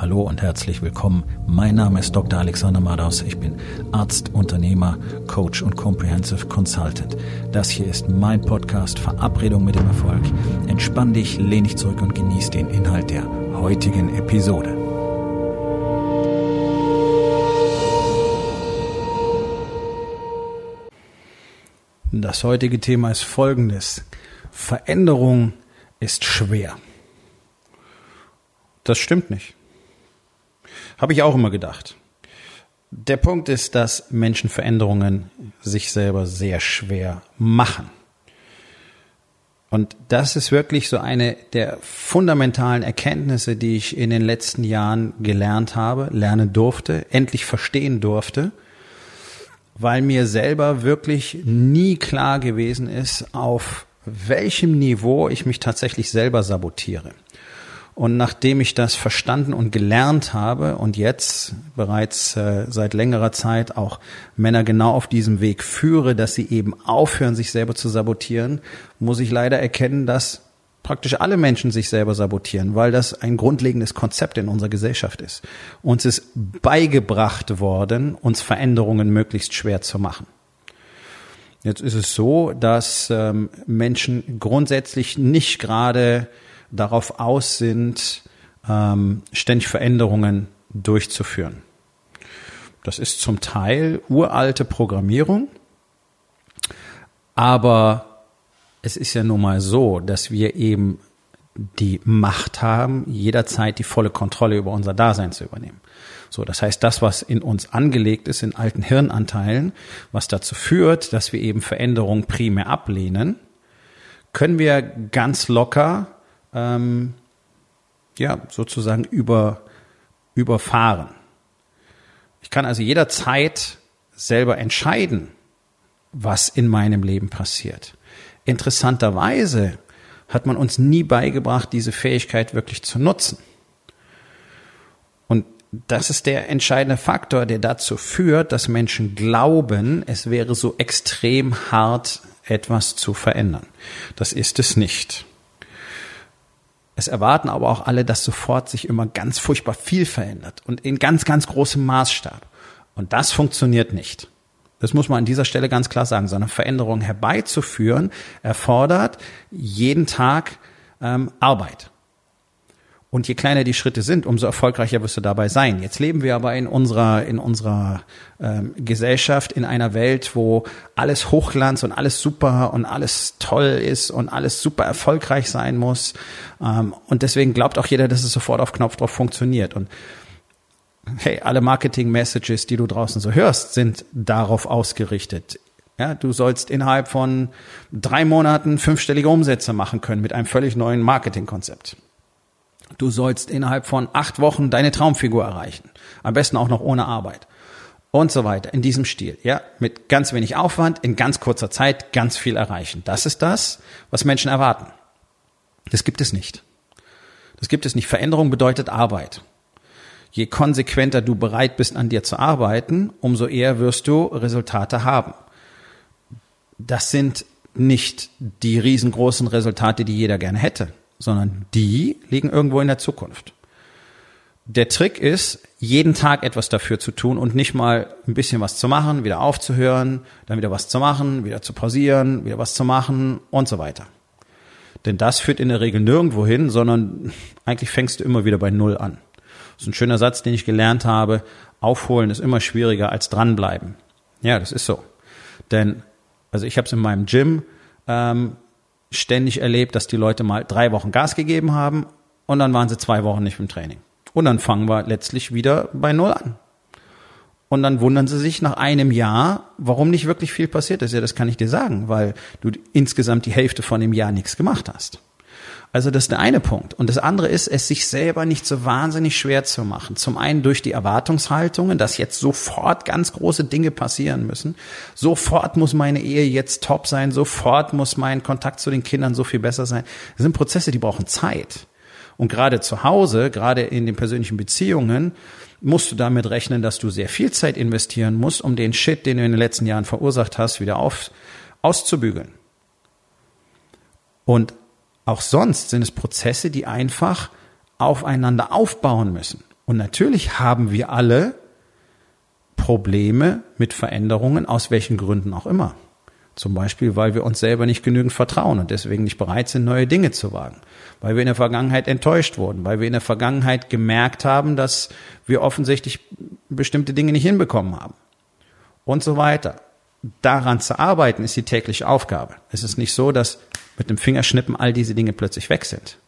Hallo und herzlich willkommen. Mein Name ist Dr. Alexander Madaus. Ich bin Arzt, Unternehmer, Coach und Comprehensive Consultant. Das hier ist mein Podcast Verabredung mit dem Erfolg. Entspann dich, lehn dich zurück und genieß den Inhalt der heutigen Episode. Das heutige Thema ist folgendes. Veränderung ist schwer. Das stimmt nicht. Habe ich auch immer gedacht. Der Punkt ist, dass Menschen Veränderungen sich selber sehr schwer machen. Und das ist wirklich so eine der fundamentalen Erkenntnisse, die ich in den letzten Jahren gelernt habe, lernen durfte, endlich verstehen durfte, weil mir selber wirklich nie klar gewesen ist, auf welchem Niveau ich mich tatsächlich selber sabotiere. Und nachdem ich das verstanden und gelernt habe und jetzt bereits äh, seit längerer Zeit auch Männer genau auf diesem Weg führe, dass sie eben aufhören, sich selber zu sabotieren, muss ich leider erkennen, dass praktisch alle Menschen sich selber sabotieren, weil das ein grundlegendes Konzept in unserer Gesellschaft ist. Uns ist beigebracht worden, uns Veränderungen möglichst schwer zu machen. Jetzt ist es so, dass ähm, Menschen grundsätzlich nicht gerade darauf aus sind, ähm, ständig Veränderungen durchzuführen. Das ist zum Teil uralte Programmierung, aber es ist ja nun mal so, dass wir eben die Macht haben, jederzeit die volle Kontrolle über unser Dasein zu übernehmen. So, das heißt, das, was in uns angelegt ist, in alten Hirnanteilen, was dazu führt, dass wir eben Veränderungen primär ablehnen, können wir ganz locker ähm, ja, sozusagen über, überfahren. Ich kann also jederzeit selber entscheiden, was in meinem Leben passiert. Interessanterweise hat man uns nie beigebracht, diese Fähigkeit wirklich zu nutzen. Und das ist der entscheidende Faktor, der dazu führt, dass Menschen glauben, es wäre so extrem hart, etwas zu verändern. Das ist es nicht. Es erwarten aber auch alle, dass sofort sich immer ganz furchtbar viel verändert und in ganz, ganz großem Maßstab. Und das funktioniert nicht. Das muss man an dieser Stelle ganz klar sagen. So eine Veränderung herbeizuführen erfordert jeden Tag ähm, Arbeit. Und je kleiner die Schritte sind, umso erfolgreicher wirst du dabei sein. Jetzt leben wir aber in unserer, in unserer ähm, Gesellschaft, in einer Welt, wo alles Hochglanz und alles super und alles toll ist und alles super erfolgreich sein muss. Ähm, und deswegen glaubt auch jeder, dass es sofort auf Knopfdruck funktioniert. Und hey, alle Marketing-Messages, die du draußen so hörst, sind darauf ausgerichtet. Ja, du sollst innerhalb von drei Monaten fünfstellige Umsätze machen können mit einem völlig neuen Marketingkonzept. Du sollst innerhalb von acht Wochen deine Traumfigur erreichen. Am besten auch noch ohne Arbeit. Und so weiter. In diesem Stil. Ja, mit ganz wenig Aufwand, in ganz kurzer Zeit ganz viel erreichen. Das ist das, was Menschen erwarten. Das gibt es nicht. Das gibt es nicht. Veränderung bedeutet Arbeit. Je konsequenter du bereit bist, an dir zu arbeiten, umso eher wirst du Resultate haben. Das sind nicht die riesengroßen Resultate, die jeder gerne hätte sondern die liegen irgendwo in der Zukunft. Der Trick ist, jeden Tag etwas dafür zu tun und nicht mal ein bisschen was zu machen, wieder aufzuhören, dann wieder was zu machen, wieder zu pausieren, wieder was zu machen und so weiter. Denn das führt in der Regel nirgendwo hin, sondern eigentlich fängst du immer wieder bei Null an. Das ist ein schöner Satz, den ich gelernt habe. Aufholen ist immer schwieriger als dranbleiben. Ja, das ist so. Denn, also ich habe es in meinem Gym ähm, ständig erlebt, dass die Leute mal drei Wochen Gas gegeben haben und dann waren sie zwei Wochen nicht im Training. Und dann fangen wir letztlich wieder bei Null an. Und dann wundern sie sich nach einem Jahr, warum nicht wirklich viel passiert ist. Ja, das kann ich dir sagen, weil du insgesamt die Hälfte von dem Jahr nichts gemacht hast. Also das ist der eine Punkt. Und das andere ist, es sich selber nicht so wahnsinnig schwer zu machen. Zum einen durch die Erwartungshaltungen, dass jetzt sofort ganz große Dinge passieren müssen. Sofort muss meine Ehe jetzt top sein. Sofort muss mein Kontakt zu den Kindern so viel besser sein. Das sind Prozesse, die brauchen Zeit. Und gerade zu Hause, gerade in den persönlichen Beziehungen, musst du damit rechnen, dass du sehr viel Zeit investieren musst, um den Shit, den du in den letzten Jahren verursacht hast, wieder auf, auszubügeln. Und auch sonst sind es Prozesse, die einfach aufeinander aufbauen müssen. Und natürlich haben wir alle Probleme mit Veränderungen, aus welchen Gründen auch immer. Zum Beispiel, weil wir uns selber nicht genügend vertrauen und deswegen nicht bereit sind, neue Dinge zu wagen. Weil wir in der Vergangenheit enttäuscht wurden, weil wir in der Vergangenheit gemerkt haben, dass wir offensichtlich bestimmte Dinge nicht hinbekommen haben. Und so weiter. Daran zu arbeiten ist die tägliche Aufgabe. Es ist nicht so, dass mit dem Fingerschnippen all diese Dinge plötzlich weg sind.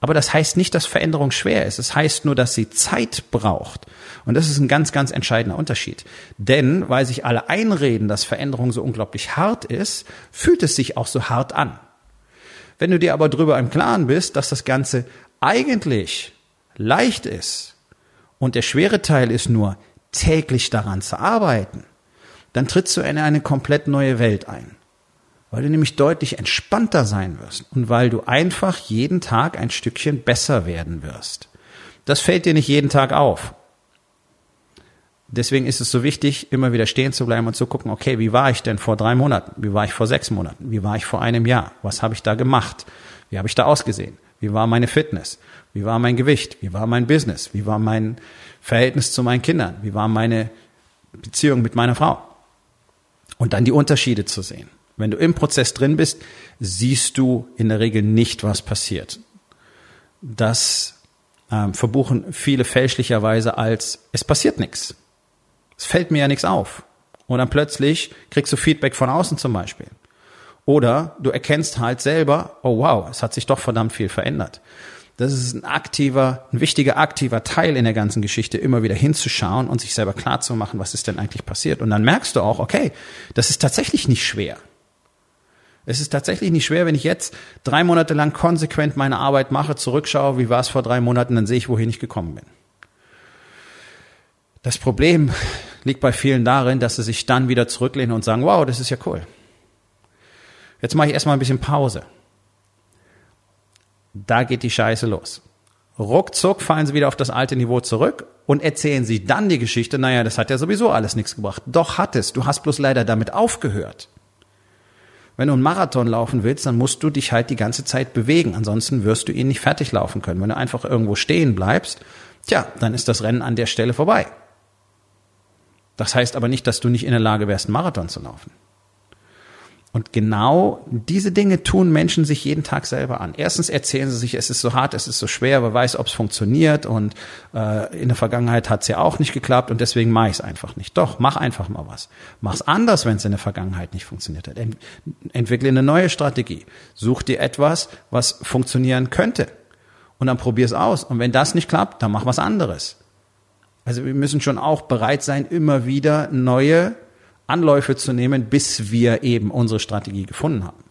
Aber das heißt nicht, dass Veränderung schwer ist. Es heißt nur, dass sie Zeit braucht. Und das ist ein ganz, ganz entscheidender Unterschied. Denn weil sich alle einreden, dass Veränderung so unglaublich hart ist, fühlt es sich auch so hart an. Wenn du dir aber drüber im Klaren bist, dass das Ganze eigentlich leicht ist und der schwere Teil ist nur täglich daran zu arbeiten, dann trittst du in eine komplett neue Welt ein weil du nämlich deutlich entspannter sein wirst und weil du einfach jeden Tag ein Stückchen besser werden wirst. Das fällt dir nicht jeden Tag auf. Deswegen ist es so wichtig, immer wieder stehen zu bleiben und zu gucken, okay, wie war ich denn vor drei Monaten? Wie war ich vor sechs Monaten? Wie war ich vor einem Jahr? Was habe ich da gemacht? Wie habe ich da ausgesehen? Wie war meine Fitness? Wie war mein Gewicht? Wie war mein Business? Wie war mein Verhältnis zu meinen Kindern? Wie war meine Beziehung mit meiner Frau? Und dann die Unterschiede zu sehen. Wenn du im Prozess drin bist, siehst du in der Regel nicht, was passiert. Das ähm, verbuchen viele fälschlicherweise als, es passiert nichts. Es fällt mir ja nichts auf. Und dann plötzlich kriegst du Feedback von außen zum Beispiel. Oder du erkennst halt selber, oh wow, es hat sich doch verdammt viel verändert. Das ist ein aktiver, ein wichtiger aktiver Teil in der ganzen Geschichte, immer wieder hinzuschauen und sich selber klar zu machen, was ist denn eigentlich passiert. Und dann merkst du auch, okay, das ist tatsächlich nicht schwer. Es ist tatsächlich nicht schwer, wenn ich jetzt drei Monate lang konsequent meine Arbeit mache, zurückschaue, wie war es vor drei Monaten, dann sehe ich, wohin ich gekommen bin. Das Problem liegt bei vielen darin, dass sie sich dann wieder zurücklehnen und sagen, wow, das ist ja cool. Jetzt mache ich erstmal ein bisschen Pause. Da geht die Scheiße los. Ruckzuck fallen sie wieder auf das alte Niveau zurück und erzählen sie dann die Geschichte, naja, das hat ja sowieso alles nichts gebracht. Doch hat es. Du hast bloß leider damit aufgehört. Wenn du einen Marathon laufen willst, dann musst du dich halt die ganze Zeit bewegen. Ansonsten wirst du ihn nicht fertig laufen können. Wenn du einfach irgendwo stehen bleibst, tja, dann ist das Rennen an der Stelle vorbei. Das heißt aber nicht, dass du nicht in der Lage wärst, einen Marathon zu laufen. Und genau diese Dinge tun Menschen sich jeden Tag selber an. Erstens erzählen sie sich, es ist so hart, es ist so schwer, wer weiß, ob es funktioniert und äh, in der Vergangenheit hat es ja auch nicht geklappt und deswegen mache ich es einfach nicht. Doch, mach einfach mal was. Mach's anders, wenn es in der Vergangenheit nicht funktioniert hat. Ent entwickle eine neue Strategie. Such dir etwas, was funktionieren könnte. Und dann probier's aus. Und wenn das nicht klappt, dann mach was anderes. Also wir müssen schon auch bereit sein, immer wieder neue Anläufe zu nehmen, bis wir eben unsere Strategie gefunden haben.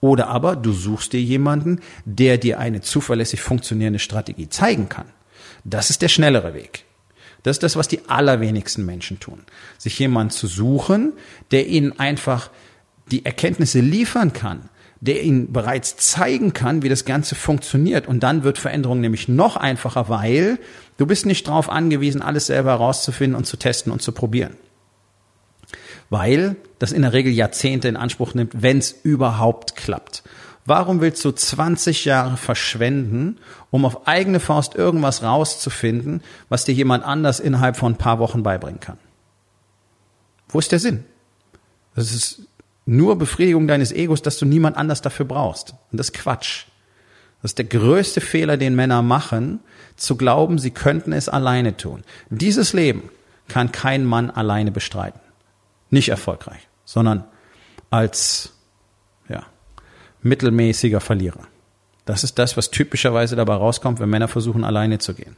Oder aber du suchst dir jemanden, der dir eine zuverlässig funktionierende Strategie zeigen kann. Das ist der schnellere Weg. Das ist das, was die allerwenigsten Menschen tun. Sich jemanden zu suchen, der ihnen einfach die Erkenntnisse liefern kann, der ihnen bereits zeigen kann, wie das Ganze funktioniert. Und dann wird Veränderung nämlich noch einfacher, weil du bist nicht darauf angewiesen, alles selber herauszufinden und zu testen und zu probieren weil das in der Regel Jahrzehnte in Anspruch nimmt, wenn es überhaupt klappt. Warum willst du 20 Jahre verschwenden, um auf eigene Faust irgendwas rauszufinden, was dir jemand anders innerhalb von ein paar Wochen beibringen kann? Wo ist der Sinn? Das ist nur Befriedigung deines Egos, dass du niemand anders dafür brauchst. Und das ist Quatsch. Das ist der größte Fehler, den Männer machen, zu glauben, sie könnten es alleine tun. Dieses Leben kann kein Mann alleine bestreiten nicht erfolgreich, sondern als ja, mittelmäßiger Verlierer. Das ist das, was typischerweise dabei rauskommt, wenn Männer versuchen, alleine zu gehen.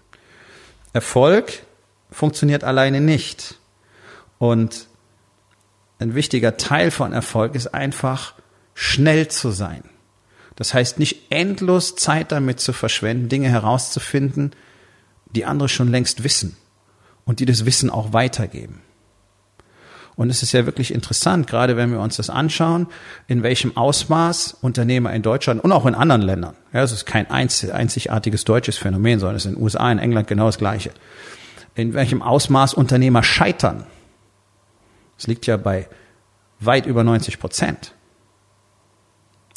Erfolg funktioniert alleine nicht. Und ein wichtiger Teil von Erfolg ist einfach schnell zu sein. Das heißt, nicht endlos Zeit damit zu verschwenden, Dinge herauszufinden, die andere schon längst wissen und die das Wissen auch weitergeben. Und es ist ja wirklich interessant, gerade wenn wir uns das anschauen, in welchem Ausmaß Unternehmer in Deutschland und auch in anderen Ländern, ja, es ist kein einzigartiges deutsches Phänomen, sondern es ist in den USA, in England genau das Gleiche, in welchem Ausmaß Unternehmer scheitern. Es liegt ja bei weit über 90 Prozent.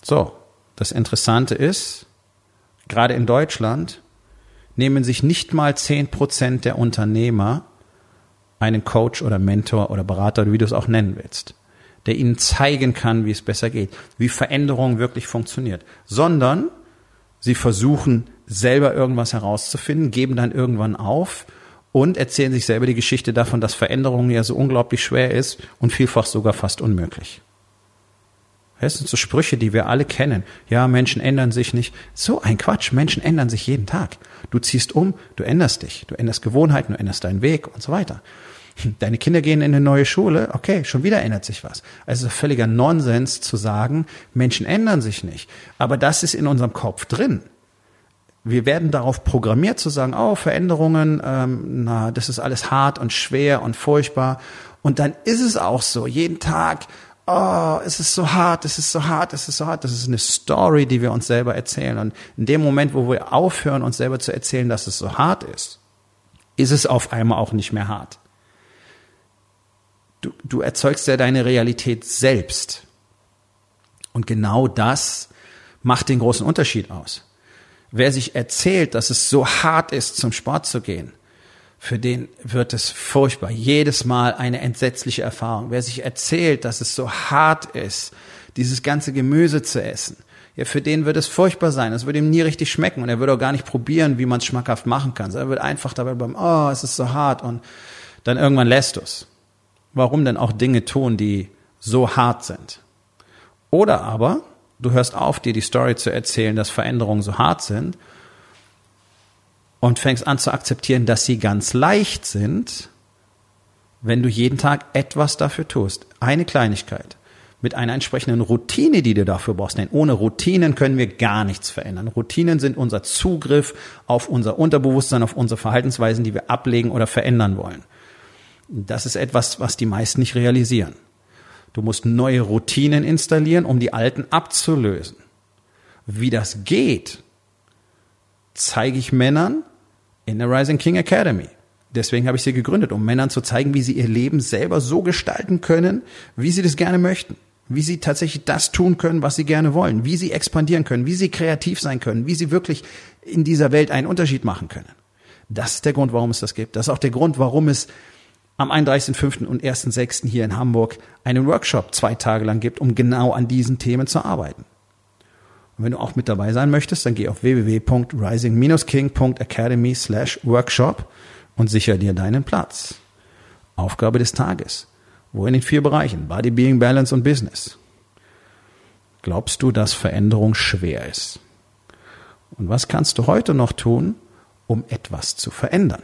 So, das Interessante ist, gerade in Deutschland nehmen sich nicht mal zehn Prozent der Unternehmer einen Coach oder Mentor oder Berater, wie du es auch nennen willst, der ihnen zeigen kann, wie es besser geht, wie Veränderung wirklich funktioniert, sondern sie versuchen selber irgendwas herauszufinden, geben dann irgendwann auf und erzählen sich selber die Geschichte davon, dass Veränderung ja so unglaublich schwer ist und vielfach sogar fast unmöglich. Das sind so Sprüche, die wir alle kennen. Ja, Menschen ändern sich nicht. So ein Quatsch. Menschen ändern sich jeden Tag. Du ziehst um, du änderst dich, du änderst Gewohnheiten, du änderst deinen Weg und so weiter. Deine Kinder gehen in eine neue Schule, okay, schon wieder ändert sich was. Also völliger Nonsens zu sagen, Menschen ändern sich nicht. Aber das ist in unserem Kopf drin. Wir werden darauf programmiert zu sagen, oh, Veränderungen, ähm, na, das ist alles hart und schwer und furchtbar. Und dann ist es auch so. Jeden Tag oh, es ist so hart, es ist so hart, es ist so hart. Das ist eine Story, die wir uns selber erzählen. Und in dem Moment, wo wir aufhören, uns selber zu erzählen, dass es so hart ist, ist es auf einmal auch nicht mehr hart. Du, du erzeugst ja deine Realität selbst. Und genau das macht den großen Unterschied aus. Wer sich erzählt, dass es so hart ist, zum Sport zu gehen, für den wird es furchtbar. Jedes Mal eine entsetzliche Erfahrung. Wer sich erzählt, dass es so hart ist, dieses ganze Gemüse zu essen, ja, für den wird es furchtbar sein. Es wird ihm nie richtig schmecken und er wird auch gar nicht probieren, wie man es schmackhaft machen kann. Er wird einfach dabei bleiben, oh, es ist so hart und dann irgendwann lässt du es. Warum denn auch Dinge tun, die so hart sind? Oder aber, du hörst auf, dir die Story zu erzählen, dass Veränderungen so hart sind und fängst an zu akzeptieren, dass sie ganz leicht sind, wenn du jeden Tag etwas dafür tust. Eine Kleinigkeit. Mit einer entsprechenden Routine, die du dafür brauchst. Denn ohne Routinen können wir gar nichts verändern. Routinen sind unser Zugriff auf unser Unterbewusstsein, auf unsere Verhaltensweisen, die wir ablegen oder verändern wollen. Das ist etwas, was die meisten nicht realisieren. Du musst neue Routinen installieren, um die alten abzulösen. Wie das geht, zeige ich Männern, in der Rising King Academy. Deswegen habe ich sie gegründet, um Männern zu zeigen, wie sie ihr Leben selber so gestalten können, wie sie das gerne möchten. Wie sie tatsächlich das tun können, was sie gerne wollen. Wie sie expandieren können. Wie sie kreativ sein können. Wie sie wirklich in dieser Welt einen Unterschied machen können. Das ist der Grund, warum es das gibt. Das ist auch der Grund, warum es am 31.05. und 1.06. hier in Hamburg einen Workshop zwei Tage lang gibt, um genau an diesen Themen zu arbeiten. Und wenn du auch mit dabei sein möchtest, dann geh auf www.rising-king.academy slash workshop und sicher dir deinen Platz. Aufgabe des Tages. Wo in den vier Bereichen? Body, Being, Balance und Business. Glaubst du, dass Veränderung schwer ist? Und was kannst du heute noch tun, um etwas zu verändern?